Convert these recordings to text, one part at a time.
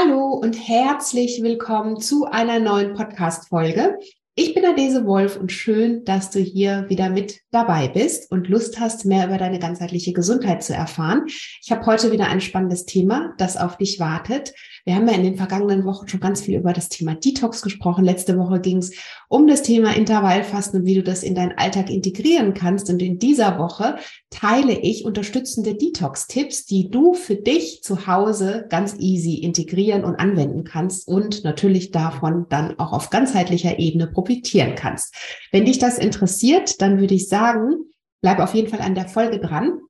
Hallo und herzlich willkommen zu einer neuen Podcast-Folge. Ich bin Adese Wolf und schön, dass du hier wieder mit dabei bist und Lust hast, mehr über deine ganzheitliche Gesundheit zu erfahren. Ich habe heute wieder ein spannendes Thema, das auf dich wartet. Wir haben ja in den vergangenen Wochen schon ganz viel über das Thema Detox gesprochen. Letzte Woche ging es um das Thema Intervallfasten und wie du das in deinen Alltag integrieren kannst. Und in dieser Woche teile ich unterstützende Detox-Tipps, die du für dich zu Hause ganz easy integrieren und anwenden kannst und natürlich davon dann auch auf ganzheitlicher Ebene profitieren kannst. Wenn dich das interessiert, dann würde ich sagen, bleib auf jeden Fall an der Folge dran.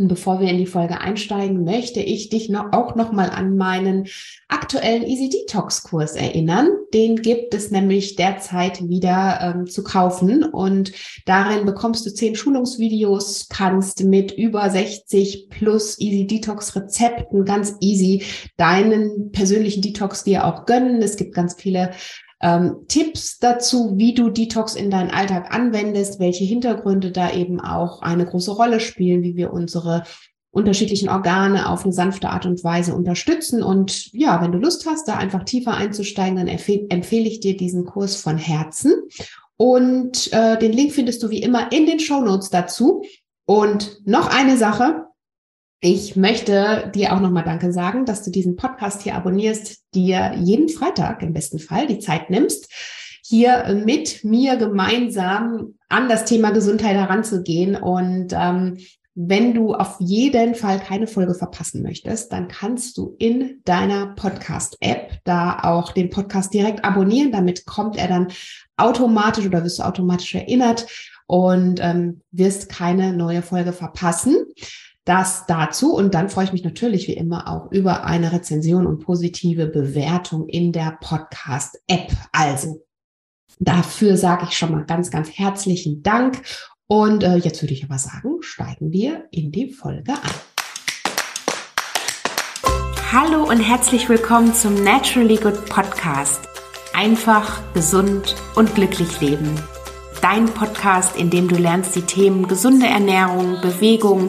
Und bevor wir in die Folge einsteigen, möchte ich dich noch, auch noch mal an meinen aktuellen Easy Detox Kurs erinnern. Den gibt es nämlich derzeit wieder ähm, zu kaufen und darin bekommst du zehn Schulungsvideos, kannst mit über 60 plus Easy Detox Rezepten ganz easy deinen persönlichen Detox dir auch gönnen. Es gibt ganz viele ähm, Tipps dazu, wie du Detox in deinen Alltag anwendest, welche Hintergründe da eben auch eine große Rolle spielen, wie wir unsere unterschiedlichen Organe auf eine sanfte Art und Weise unterstützen. Und ja, wenn du Lust hast, da einfach tiefer einzusteigen, dann empfehle ich dir diesen Kurs von Herzen. Und äh, den Link findest du wie immer in den Show Notes dazu. Und noch eine Sache, ich möchte dir auch nochmal Danke sagen, dass du diesen Podcast hier abonnierst, dir jeden Freitag im besten Fall die Zeit nimmst, hier mit mir gemeinsam an das Thema Gesundheit heranzugehen. Und ähm, wenn du auf jeden Fall keine Folge verpassen möchtest, dann kannst du in deiner Podcast-App da auch den Podcast direkt abonnieren. Damit kommt er dann automatisch oder wirst du automatisch erinnert und ähm, wirst keine neue Folge verpassen. Das dazu. Und dann freue ich mich natürlich wie immer auch über eine Rezension und positive Bewertung in der Podcast-App. Also dafür sage ich schon mal ganz, ganz herzlichen Dank. Und äh, jetzt würde ich aber sagen, steigen wir in die Folge ein. Hallo und herzlich willkommen zum Naturally Good Podcast. Einfach, gesund und glücklich leben. Dein Podcast, in dem du lernst, die Themen gesunde Ernährung, Bewegung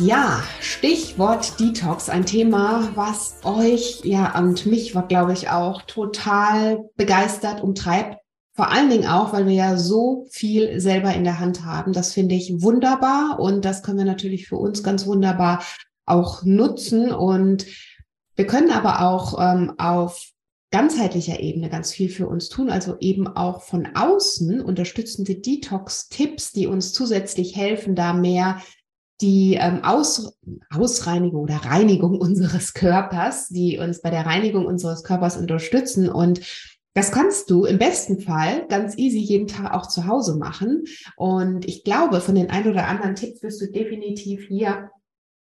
Ja, Stichwort Detox, ein Thema, was euch, ja, und mich, glaube ich, auch total begeistert, umtreibt. Vor allen Dingen auch, weil wir ja so viel selber in der Hand haben. Das finde ich wunderbar und das können wir natürlich für uns ganz wunderbar auch nutzen. Und wir können aber auch ähm, auf ganzheitlicher Ebene ganz viel für uns tun, also eben auch von außen unterstützende Detox-Tipps, die uns zusätzlich helfen, da mehr die ähm, Aus, Ausreinigung oder Reinigung unseres Körpers, die uns bei der Reinigung unseres Körpers unterstützen. Und das kannst du im besten Fall ganz easy jeden Tag auch zu Hause machen. Und ich glaube, von den ein oder anderen Tipps wirst du definitiv hier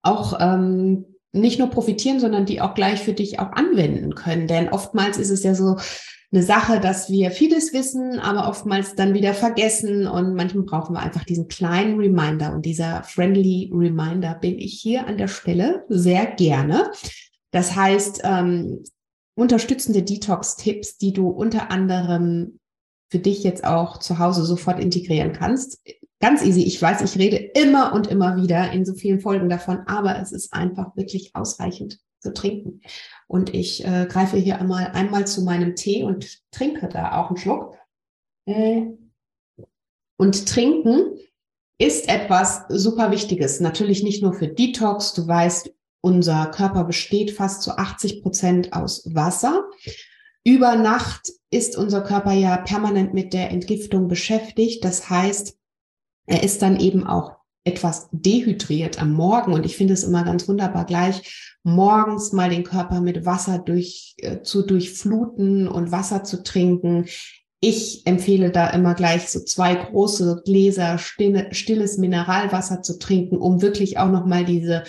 auch ähm, nicht nur profitieren, sondern die auch gleich für dich auch anwenden können. Denn oftmals ist es ja so, eine Sache, dass wir vieles wissen, aber oftmals dann wieder vergessen und manchmal brauchen wir einfach diesen kleinen Reminder und dieser friendly Reminder bin ich hier an der Stelle sehr gerne. Das heißt, ähm, unterstützende Detox-Tipps, die du unter anderem für dich jetzt auch zu Hause sofort integrieren kannst. Ganz easy. Ich weiß, ich rede immer und immer wieder in so vielen Folgen davon, aber es ist einfach wirklich ausreichend zu trinken. Und ich äh, greife hier einmal, einmal zu meinem Tee und trinke da auch einen Schluck. Äh, und trinken ist etwas super Wichtiges. Natürlich nicht nur für Detox. Du weißt, unser Körper besteht fast zu 80 Prozent aus Wasser. Über Nacht ist unser Körper ja permanent mit der Entgiftung beschäftigt. Das heißt, er ist dann eben auch etwas dehydriert am Morgen. Und ich finde es immer ganz wunderbar, gleich morgens mal den Körper mit Wasser durch, äh, zu durchfluten und Wasser zu trinken. Ich empfehle da immer gleich so zwei große Gläser stille, stilles Mineralwasser zu trinken, um wirklich auch nochmal diese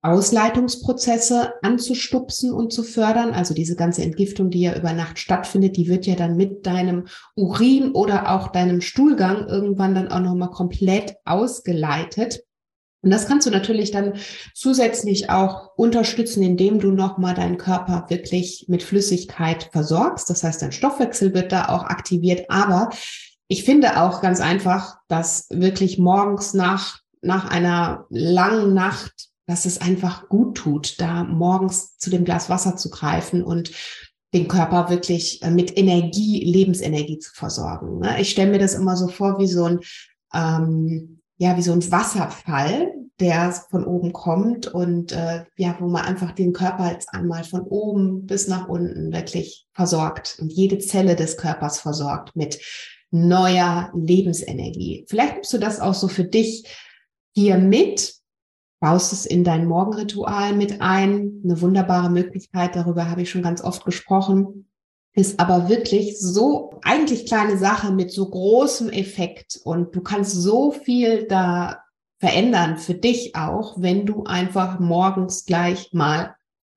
Ausleitungsprozesse anzustupsen und zu fördern. Also diese ganze Entgiftung, die ja über Nacht stattfindet, die wird ja dann mit deinem Urin oder auch deinem Stuhlgang irgendwann dann auch nochmal komplett ausgeleitet. Und das kannst du natürlich dann zusätzlich auch unterstützen, indem du nochmal deinen Körper wirklich mit Flüssigkeit versorgst. Das heißt, dein Stoffwechsel wird da auch aktiviert. Aber ich finde auch ganz einfach, dass wirklich morgens nach, nach einer langen Nacht dass es einfach gut tut, da morgens zu dem Glas Wasser zu greifen und den Körper wirklich äh, mit Energie, Lebensenergie zu versorgen. Ne? Ich stelle mir das immer so vor wie so ein, ähm, ja, wie so ein Wasserfall, der von oben kommt und äh, ja, wo man einfach den Körper jetzt einmal von oben bis nach unten wirklich versorgt und jede Zelle des Körpers versorgt mit neuer Lebensenergie. Vielleicht nimmst du das auch so für dich hier mit, baust es in dein Morgenritual mit ein. Eine wunderbare Möglichkeit, darüber habe ich schon ganz oft gesprochen, ist aber wirklich so eigentlich kleine Sache mit so großem Effekt und du kannst so viel da verändern für dich auch, wenn du einfach morgens gleich mal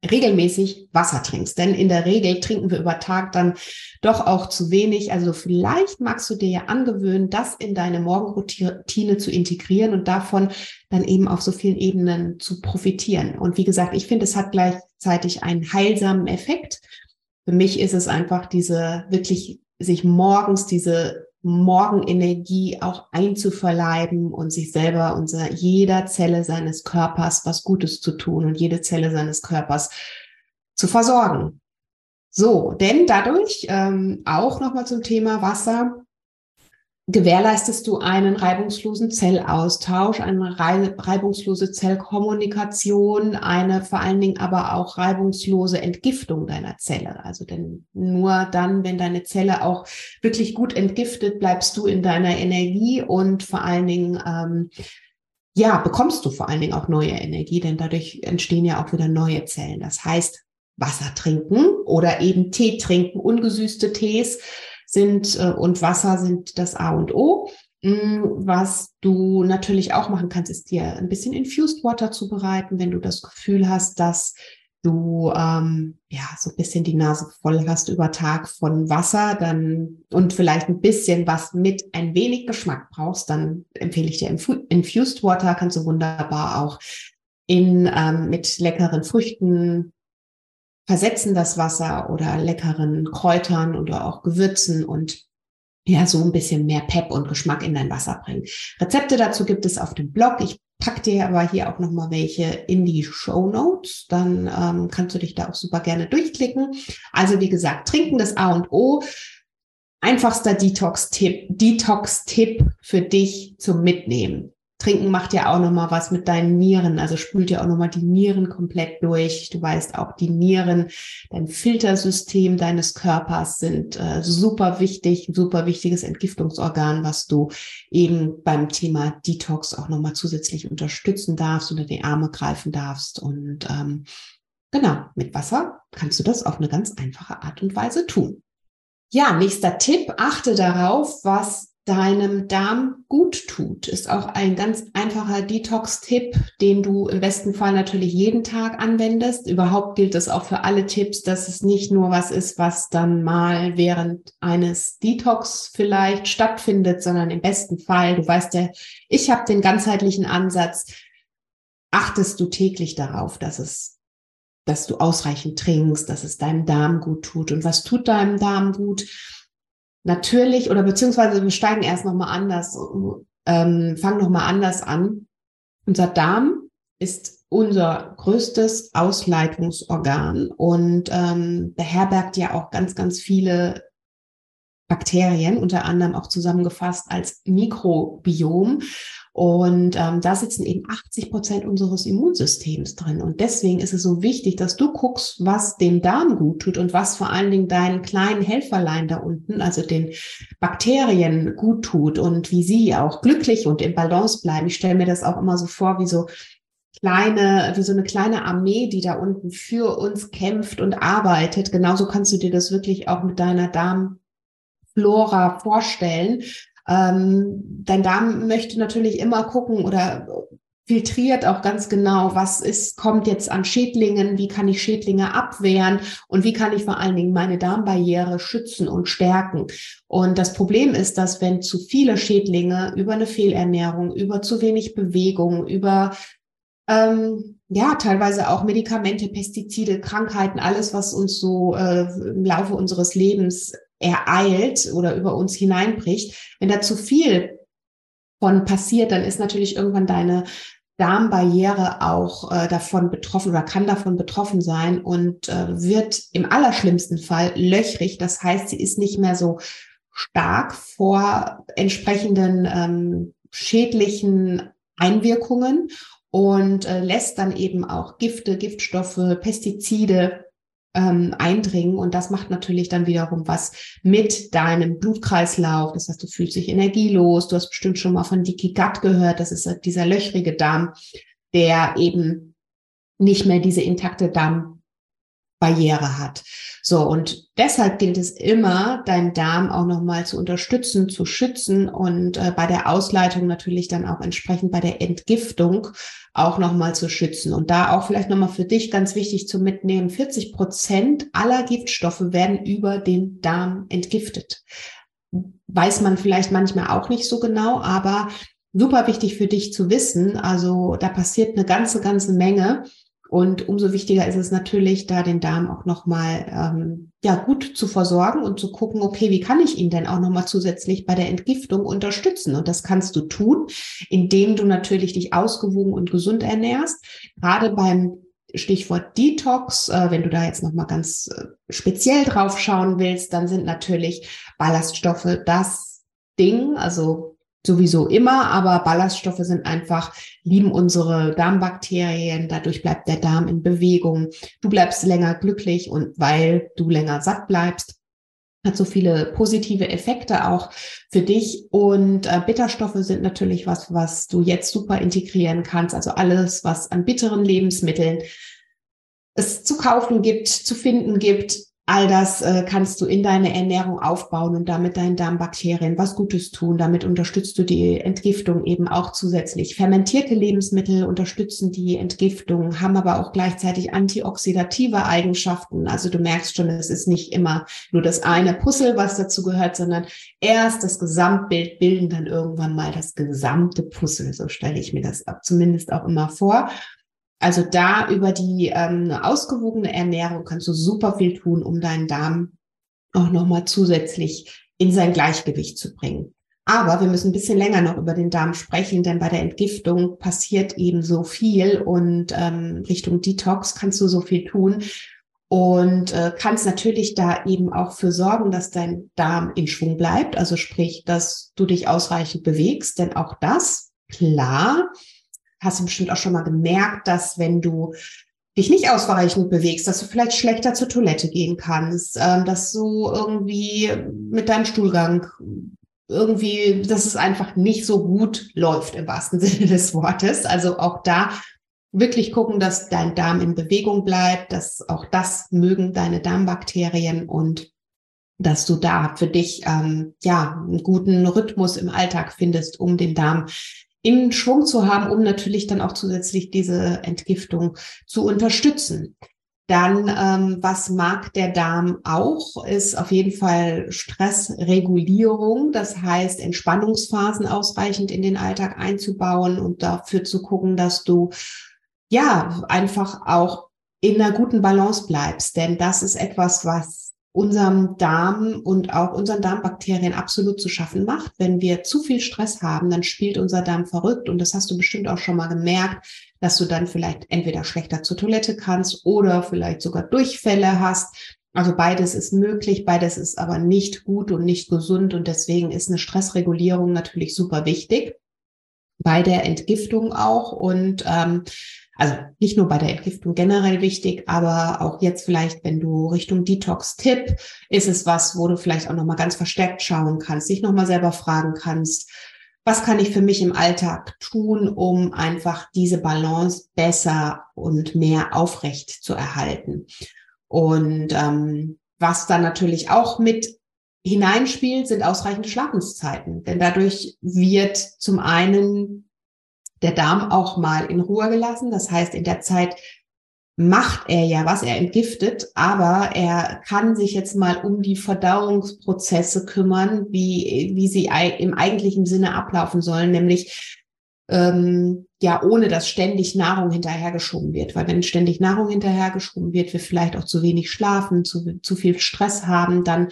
regelmäßig Wasser trinkst. Denn in der Regel trinken wir über Tag dann doch auch zu wenig. Also vielleicht magst du dir ja angewöhnen, das in deine Morgenroutine zu integrieren und davon dann eben auf so vielen Ebenen zu profitieren. Und wie gesagt, ich finde, es hat gleichzeitig einen heilsamen Effekt. Für mich ist es einfach diese wirklich sich morgens diese Morgenenergie auch einzuverleiben und sich selber und jeder Zelle seines Körpers was Gutes zu tun und jede Zelle seines Körpers zu versorgen. So, denn dadurch ähm, auch nochmal zum Thema Wasser gewährleistest du einen reibungslosen Zellaustausch, eine reibungslose Zellkommunikation, eine vor allen Dingen aber auch reibungslose Entgiftung deiner Zelle. Also denn nur dann, wenn deine Zelle auch wirklich gut entgiftet, bleibst du in deiner Energie und vor allen Dingen ähm, ja, bekommst du vor allen Dingen auch neue Energie, denn dadurch entstehen ja auch wieder neue Zellen. Das heißt, Wasser trinken oder eben Tee trinken, ungesüßte Tees sind äh, und Wasser sind das A und O. Mm, was du natürlich auch machen kannst, ist dir ein bisschen Infused Water zubereiten, wenn du das Gefühl hast, dass du ähm, ja so ein bisschen die Nase voll hast über Tag von Wasser, dann und vielleicht ein bisschen was mit ein wenig Geschmack brauchst, dann empfehle ich dir Infused Water, kannst du wunderbar auch in ähm, mit leckeren Früchten versetzen das Wasser oder leckeren Kräutern oder auch Gewürzen und ja, so ein bisschen mehr Pep und Geschmack in dein Wasser bringen. Rezepte dazu gibt es auf dem Blog. Ich packe dir aber hier auch nochmal welche in die Show Notes. Dann ähm, kannst du dich da auch super gerne durchklicken. Also wie gesagt, trinken das A und O. Einfachster Detox-Tipp, Detox-Tipp für dich zum Mitnehmen. Trinken macht ja auch nochmal was mit deinen Nieren, also spült ja auch nochmal die Nieren komplett durch. Du weißt auch, die Nieren, dein Filtersystem deines Körpers sind äh, super wichtig, super wichtiges Entgiftungsorgan, was du eben beim Thema Detox auch nochmal zusätzlich unterstützen darfst, unter die Arme greifen darfst. Und ähm, genau, mit Wasser kannst du das auf eine ganz einfache Art und Weise tun. Ja, nächster Tipp, achte darauf, was deinem Darm gut tut. Ist auch ein ganz einfacher Detox-Tipp, den du im besten Fall natürlich jeden Tag anwendest. Überhaupt gilt es auch für alle Tipps, dass es nicht nur was ist, was dann mal während eines Detox vielleicht stattfindet, sondern im besten Fall, du weißt ja, ich habe den ganzheitlichen Ansatz, achtest du täglich darauf, dass es dass du ausreichend trinkst, dass es deinem Darm gut tut. Und was tut deinem Darm gut? Natürlich oder beziehungsweise wir steigen erst nochmal anders, ähm, fangen nochmal anders an. Unser Darm ist unser größtes Ausleitungsorgan und ähm, beherbergt ja auch ganz, ganz viele Bakterien, unter anderem auch zusammengefasst als Mikrobiom. Und ähm, da sitzen eben 80 Prozent unseres Immunsystems drin. Und deswegen ist es so wichtig, dass du guckst, was dem Darm gut tut und was vor allen Dingen deinen kleinen Helferlein da unten, also den Bakterien gut tut und wie sie auch glücklich und im Balance bleiben. Ich stelle mir das auch immer so vor, wie so kleine, wie so eine kleine Armee, die da unten für uns kämpft und arbeitet. Genauso kannst du dir das wirklich auch mit deiner Darmflora vorstellen. Ähm, dein Darm möchte natürlich immer gucken oder filtriert auch ganz genau, was ist, kommt jetzt an Schädlingen, wie kann ich Schädlinge abwehren und wie kann ich vor allen Dingen meine Darmbarriere schützen und stärken. Und das Problem ist, dass wenn zu viele Schädlinge über eine Fehlernährung, über zu wenig Bewegung, über ähm, ja, teilweise auch Medikamente, Pestizide, Krankheiten, alles, was uns so äh, im Laufe unseres Lebens ereilt oder über uns hineinbricht. Wenn da zu viel von passiert, dann ist natürlich irgendwann deine Darmbarriere auch äh, davon betroffen oder kann davon betroffen sein und äh, wird im allerschlimmsten Fall löchrig. Das heißt, sie ist nicht mehr so stark vor entsprechenden ähm, schädlichen Einwirkungen und äh, lässt dann eben auch Gifte, Giftstoffe, Pestizide ähm, eindringen. Und das macht natürlich dann wiederum was mit deinem Blutkreislauf. Das heißt, du fühlst dich energielos. Du hast bestimmt schon mal von Dicky Gut gehört. Das ist dieser löchrige Darm, der eben nicht mehr diese intakte Darm Barriere hat. So, und deshalb gilt es immer, deinen Darm auch nochmal zu unterstützen, zu schützen und äh, bei der Ausleitung natürlich dann auch entsprechend bei der Entgiftung auch nochmal zu schützen. Und da auch vielleicht nochmal für dich ganz wichtig zu mitnehmen, 40 Prozent aller Giftstoffe werden über den Darm entgiftet. Weiß man vielleicht manchmal auch nicht so genau, aber super wichtig für dich zu wissen. Also da passiert eine ganze, ganze Menge. Und umso wichtiger ist es natürlich, da den Darm auch nochmal ähm, ja, gut zu versorgen und zu gucken, okay, wie kann ich ihn denn auch nochmal zusätzlich bei der Entgiftung unterstützen? Und das kannst du tun, indem du natürlich dich ausgewogen und gesund ernährst. Gerade beim Stichwort Detox, äh, wenn du da jetzt nochmal ganz äh, speziell drauf schauen willst, dann sind natürlich Ballaststoffe das Ding, also sowieso immer, aber Ballaststoffe sind einfach, lieben unsere Darmbakterien, dadurch bleibt der Darm in Bewegung. Du bleibst länger glücklich und weil du länger satt bleibst, hat so viele positive Effekte auch für dich. Und äh, Bitterstoffe sind natürlich was, was du jetzt super integrieren kannst. Also alles, was an bitteren Lebensmitteln es zu kaufen gibt, zu finden gibt, All das äh, kannst du in deine Ernährung aufbauen und damit deinen Darmbakterien was Gutes tun. Damit unterstützt du die Entgiftung eben auch zusätzlich. Fermentierte Lebensmittel unterstützen die Entgiftung, haben aber auch gleichzeitig antioxidative Eigenschaften. Also du merkst schon, es ist nicht immer nur das eine Puzzle, was dazu gehört, sondern erst das Gesamtbild bilden dann irgendwann mal das gesamte Puzzle. So stelle ich mir das zumindest auch immer vor. Also da über die ähm, ausgewogene Ernährung kannst du super viel tun, um deinen Darm auch nochmal zusätzlich in sein Gleichgewicht zu bringen. Aber wir müssen ein bisschen länger noch über den Darm sprechen, denn bei der Entgiftung passiert eben so viel und ähm, Richtung Detox kannst du so viel tun und äh, kannst natürlich da eben auch für sorgen, dass dein Darm in Schwung bleibt. Also sprich, dass du dich ausreichend bewegst, denn auch das, klar, hast du bestimmt auch schon mal gemerkt, dass wenn du dich nicht ausreichend bewegst, dass du vielleicht schlechter zur Toilette gehen kannst, äh, dass du irgendwie mit deinem Stuhlgang irgendwie, dass es einfach nicht so gut läuft im wahrsten Sinne des Wortes. Also auch da wirklich gucken, dass dein Darm in Bewegung bleibt, dass auch das mögen deine Darmbakterien und dass du da für dich ähm, ja einen guten Rhythmus im Alltag findest, um den Darm in Schwung zu haben, um natürlich dann auch zusätzlich diese Entgiftung zu unterstützen. Dann, ähm, was mag der Darm auch, ist auf jeden Fall Stressregulierung. Das heißt, Entspannungsphasen ausreichend in den Alltag einzubauen und dafür zu gucken, dass du ja einfach auch in einer guten Balance bleibst. Denn das ist etwas, was unserem Darm und auch unseren Darmbakterien absolut zu schaffen macht. Wenn wir zu viel Stress haben, dann spielt unser Darm verrückt und das hast du bestimmt auch schon mal gemerkt, dass du dann vielleicht entweder schlechter zur Toilette kannst oder vielleicht sogar Durchfälle hast. Also beides ist möglich, beides ist aber nicht gut und nicht gesund und deswegen ist eine Stressregulierung natürlich super wichtig bei der Entgiftung auch und ähm, also nicht nur bei der Entgiftung generell wichtig, aber auch jetzt vielleicht, wenn du Richtung Detox-Tipp, ist es was, wo du vielleicht auch nochmal ganz verstärkt schauen kannst, dich nochmal selber fragen kannst, was kann ich für mich im Alltag tun, um einfach diese Balance besser und mehr aufrecht zu erhalten. Und ähm, was dann natürlich auch mit hineinspielt, sind ausreichende Schlafenszeiten. Denn dadurch wird zum einen der Darm auch mal in Ruhe gelassen. Das heißt, in der Zeit macht er ja was, er entgiftet, aber er kann sich jetzt mal um die Verdauungsprozesse kümmern, wie, wie sie im eigentlichen Sinne ablaufen sollen, nämlich ähm, ja, ohne dass ständig Nahrung hinterhergeschoben wird. Weil wenn ständig Nahrung hinterhergeschoben wird, wir vielleicht auch zu wenig schlafen, zu, zu viel Stress haben, dann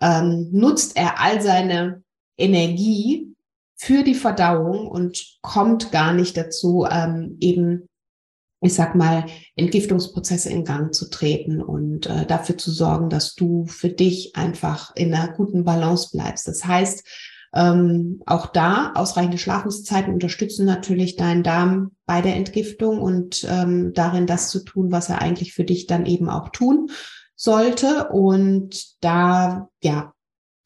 ähm, nutzt er all seine Energie für die Verdauung und kommt gar nicht dazu, ähm, eben ich sag mal, Entgiftungsprozesse in Gang zu treten und äh, dafür zu sorgen, dass du für dich einfach in einer guten Balance bleibst. Das heißt, ähm, auch da ausreichende Schlafenszeiten unterstützen natürlich deinen Darm bei der Entgiftung und ähm, darin das zu tun, was er eigentlich für dich dann eben auch tun sollte. Und da, ja,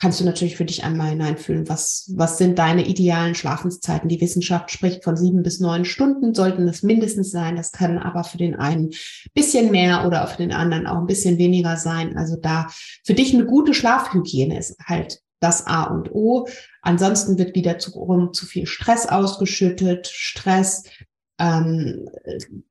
kannst du natürlich für dich einmal hineinfühlen, was, was sind deine idealen Schlafenszeiten. Die Wissenschaft spricht von sieben bis neun Stunden, sollten es mindestens sein. Das kann aber für den einen bisschen mehr oder für den anderen auch ein bisschen weniger sein. Also da für dich eine gute Schlafhygiene ist halt das A und O. Ansonsten wird wieder zu, um, zu viel Stress ausgeschüttet. Stress ähm,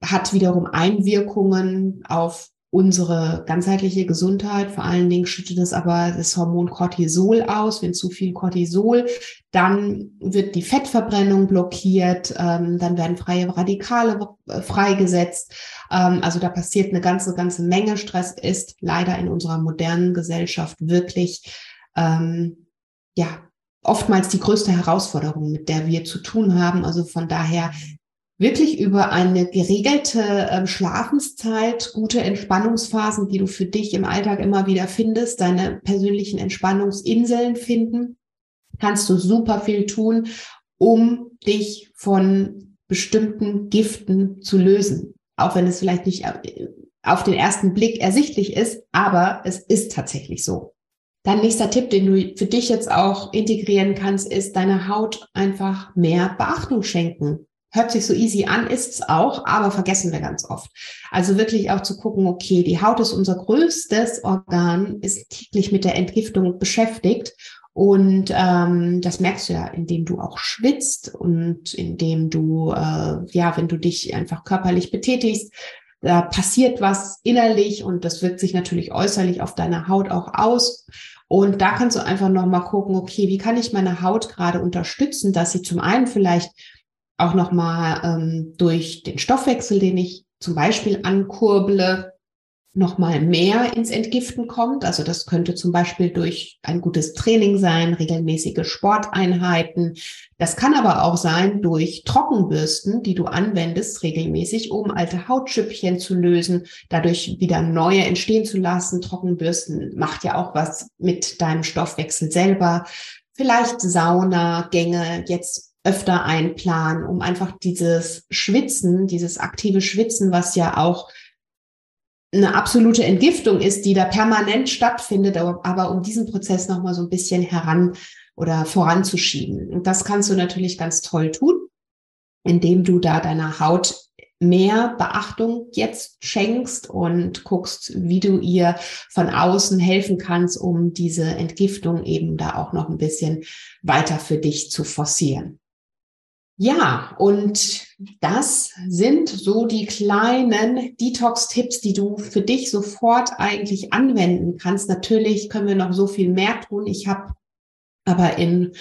hat wiederum Einwirkungen auf unsere ganzheitliche Gesundheit. Vor allen Dingen schüttet es aber das Hormon Cortisol aus. Wenn zu viel Cortisol, dann wird die Fettverbrennung blockiert, ähm, dann werden freie Radikale äh, freigesetzt. Ähm, also da passiert eine ganze, ganze Menge. Stress ist leider in unserer modernen Gesellschaft wirklich, ähm, ja, oftmals die größte Herausforderung, mit der wir zu tun haben. Also von daher wirklich über eine geregelte äh, Schlafenszeit, gute Entspannungsphasen, die du für dich im Alltag immer wieder findest, deine persönlichen Entspannungsinseln finden, kannst du super viel tun, um dich von bestimmten Giften zu lösen. Auch wenn es vielleicht nicht äh, auf den ersten Blick ersichtlich ist, aber es ist tatsächlich so. Dein nächster Tipp, den du für dich jetzt auch integrieren kannst, ist deiner Haut einfach mehr Beachtung schenken. Hört sich so easy an, ist es auch, aber vergessen wir ganz oft. Also wirklich auch zu gucken, okay, die Haut ist unser größtes Organ, ist täglich mit der Entgiftung beschäftigt. Und ähm, das merkst du ja, indem du auch schwitzt und indem du, äh, ja, wenn du dich einfach körperlich betätigst, da passiert was innerlich und das wirkt sich natürlich äußerlich auf deiner Haut auch aus. Und da kannst du einfach nochmal gucken, okay, wie kann ich meine Haut gerade unterstützen, dass sie zum einen vielleicht auch nochmal ähm, durch den Stoffwechsel, den ich zum Beispiel ankurble, nochmal mehr ins Entgiften kommt. Also das könnte zum Beispiel durch ein gutes Training sein, regelmäßige Sporteinheiten. Das kann aber auch sein durch Trockenbürsten, die du anwendest regelmäßig, um alte Hautschüppchen zu lösen, dadurch wieder neue entstehen zu lassen. Trockenbürsten macht ja auch was mit deinem Stoffwechsel selber. Vielleicht Saunagänge, jetzt öfter einplanen, um einfach dieses Schwitzen, dieses aktive Schwitzen, was ja auch eine absolute Entgiftung ist, die da permanent stattfindet, aber um diesen Prozess nochmal so ein bisschen heran oder voranzuschieben. Und das kannst du natürlich ganz toll tun, indem du da deiner Haut mehr Beachtung jetzt schenkst und guckst, wie du ihr von außen helfen kannst, um diese Entgiftung eben da auch noch ein bisschen weiter für dich zu forcieren. Ja, und das sind so die kleinen Detox-Tipps, die du für dich sofort eigentlich anwenden kannst. Natürlich können wir noch so viel mehr tun. Ich habe aber in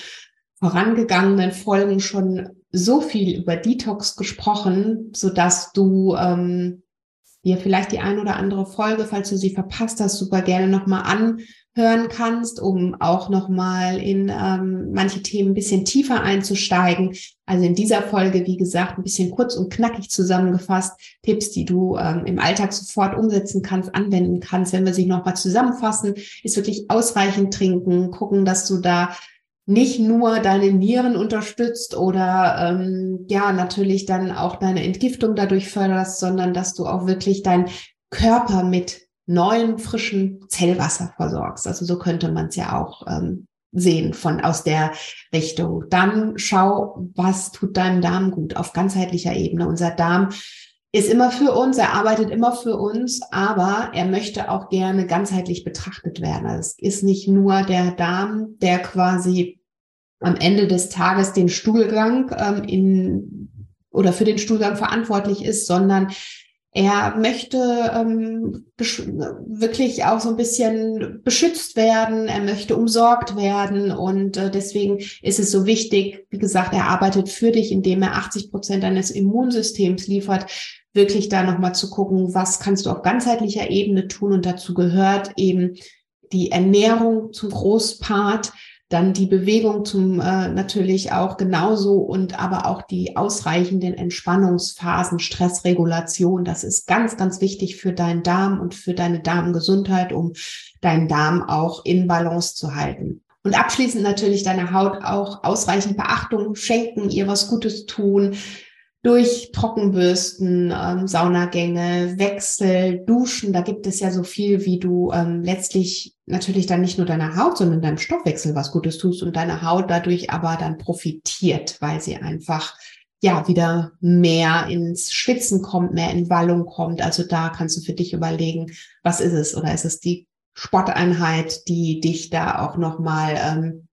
vorangegangenen Folgen schon so viel über Detox gesprochen, so dass du ähm, dir vielleicht die ein oder andere Folge, falls du sie verpasst hast, super gerne nochmal an hören kannst, um auch nochmal in ähm, manche Themen ein bisschen tiefer einzusteigen. Also in dieser Folge, wie gesagt, ein bisschen kurz und knackig zusammengefasst, Tipps, die du ähm, im Alltag sofort umsetzen kannst, anwenden kannst. Wenn wir sie nochmal zusammenfassen, ist wirklich ausreichend trinken, gucken, dass du da nicht nur deine Nieren unterstützt oder ähm, ja natürlich dann auch deine Entgiftung dadurch förderst, sondern dass du auch wirklich deinen Körper mit neuen, frischen Zellwasser versorgst. Also so könnte man es ja auch ähm, sehen von aus der Richtung. Dann schau, was tut deinem Darm gut auf ganzheitlicher Ebene. Unser Darm ist immer für uns, er arbeitet immer für uns, aber er möchte auch gerne ganzheitlich betrachtet werden. Also es ist nicht nur der Darm, der quasi am Ende des Tages den Stuhlgang ähm, in oder für den Stuhlgang verantwortlich ist, sondern er möchte ähm, wirklich auch so ein bisschen beschützt werden. Er möchte umsorgt werden. Und äh, deswegen ist es so wichtig, wie gesagt, er arbeitet für dich, indem er 80 Prozent deines Immunsystems liefert, wirklich da nochmal zu gucken, was kannst du auf ganzheitlicher Ebene tun. Und dazu gehört eben die Ernährung zum Großpart dann die Bewegung zum äh, natürlich auch genauso und aber auch die ausreichenden Entspannungsphasen, Stressregulation. Das ist ganz, ganz wichtig für deinen Darm und für deine Darmgesundheit, um deinen Darm auch in Balance zu halten. Und abschließend natürlich deiner Haut auch ausreichend Beachtung schenken, ihr was Gutes tun, durch Trockenbürsten, ähm, Saunagänge, Wechsel, Duschen. Da gibt es ja so viel, wie du ähm, letztlich natürlich dann nicht nur deiner Haut, sondern deinem Stoffwechsel was Gutes tust und deine Haut dadurch aber dann profitiert, weil sie einfach ja wieder mehr ins Schwitzen kommt, mehr in Wallung kommt. Also da kannst du für dich überlegen, was ist es? Oder ist es die Sporteinheit, die dich da auch nochmal ähm,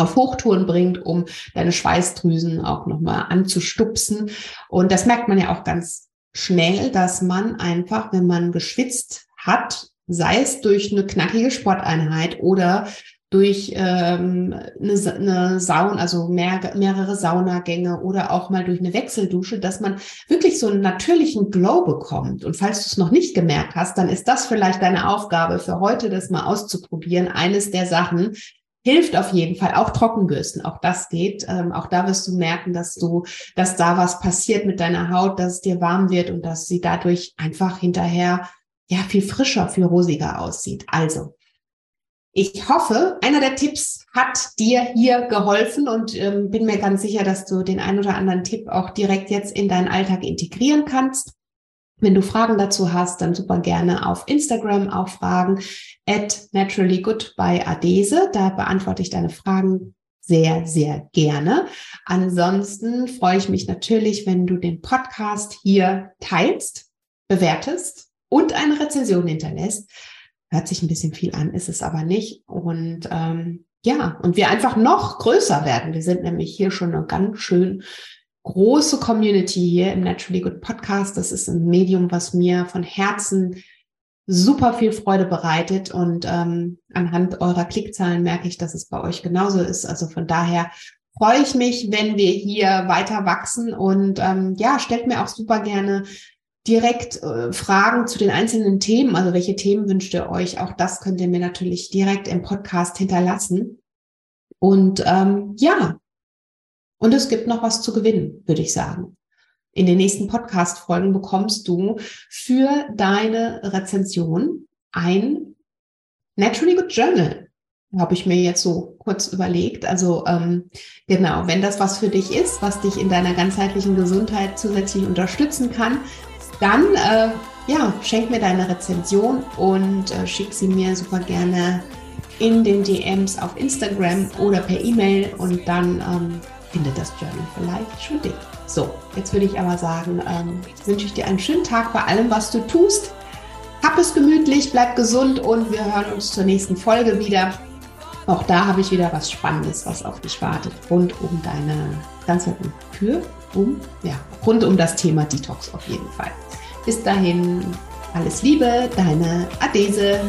auf Hochtouren bringt, um deine Schweißdrüsen auch nochmal anzustupsen. Und das merkt man ja auch ganz schnell, dass man einfach, wenn man geschwitzt hat, sei es durch eine knackige Sporteinheit oder durch ähm, eine, eine Saun, also mehr, mehrere Saunagänge oder auch mal durch eine Wechseldusche, dass man wirklich so einen natürlichen Glow bekommt. Und falls du es noch nicht gemerkt hast, dann ist das vielleicht deine Aufgabe für heute, das mal auszuprobieren. Eines der Sachen, hilft auf jeden Fall. Auch Trockenbürsten, auch das geht. Ähm, auch da wirst du merken, dass du, dass da was passiert mit deiner Haut, dass es dir warm wird und dass sie dadurch einfach hinterher ja viel frischer, viel rosiger aussieht. Also ich hoffe, einer der Tipps hat dir hier geholfen und ähm, bin mir ganz sicher, dass du den ein oder anderen Tipp auch direkt jetzt in deinen Alltag integrieren kannst. Wenn du Fragen dazu hast, dann super gerne auf Instagram auch fragen at naturallygood bei Adese. Da beantworte ich deine Fragen sehr, sehr gerne. Ansonsten freue ich mich natürlich, wenn du den Podcast hier teilst, bewertest und eine Rezension hinterlässt. Hört sich ein bisschen viel an, ist es aber nicht. Und ähm, ja, und wir einfach noch größer werden. Wir sind nämlich hier schon ganz schön große Community hier im Naturally Good Podcast. Das ist ein Medium, was mir von Herzen super viel Freude bereitet und ähm, anhand eurer Klickzahlen merke ich, dass es bei euch genauso ist. Also von daher freue ich mich, wenn wir hier weiter wachsen und ähm, ja, stellt mir auch super gerne direkt äh, Fragen zu den einzelnen Themen. Also welche Themen wünscht ihr euch? Auch das könnt ihr mir natürlich direkt im Podcast hinterlassen. Und ähm, ja, und es gibt noch was zu gewinnen, würde ich sagen. In den nächsten Podcast-Folgen bekommst du für deine Rezension ein Naturally Good Journal. Habe ich mir jetzt so kurz überlegt. Also ähm, genau, wenn das was für dich ist, was dich in deiner ganzheitlichen Gesundheit zusätzlich unterstützen kann, dann äh, ja, schenk mir deine Rezension und äh, schick sie mir super gerne in den DMs auf Instagram oder per E-Mail und dann ähm, findet das Journal vielleicht schon dich. So, jetzt würde ich aber sagen, ähm, wünsche ich dir einen schönen Tag bei allem, was du tust. Hab es gemütlich, bleib gesund und wir hören uns zur nächsten Folge wieder. Auch da habe ich wieder was Spannendes, was auf dich wartet, rund um deine ganze für um ja rund um das Thema Detox auf jeden Fall. Bis dahin alles Liebe, deine Adese.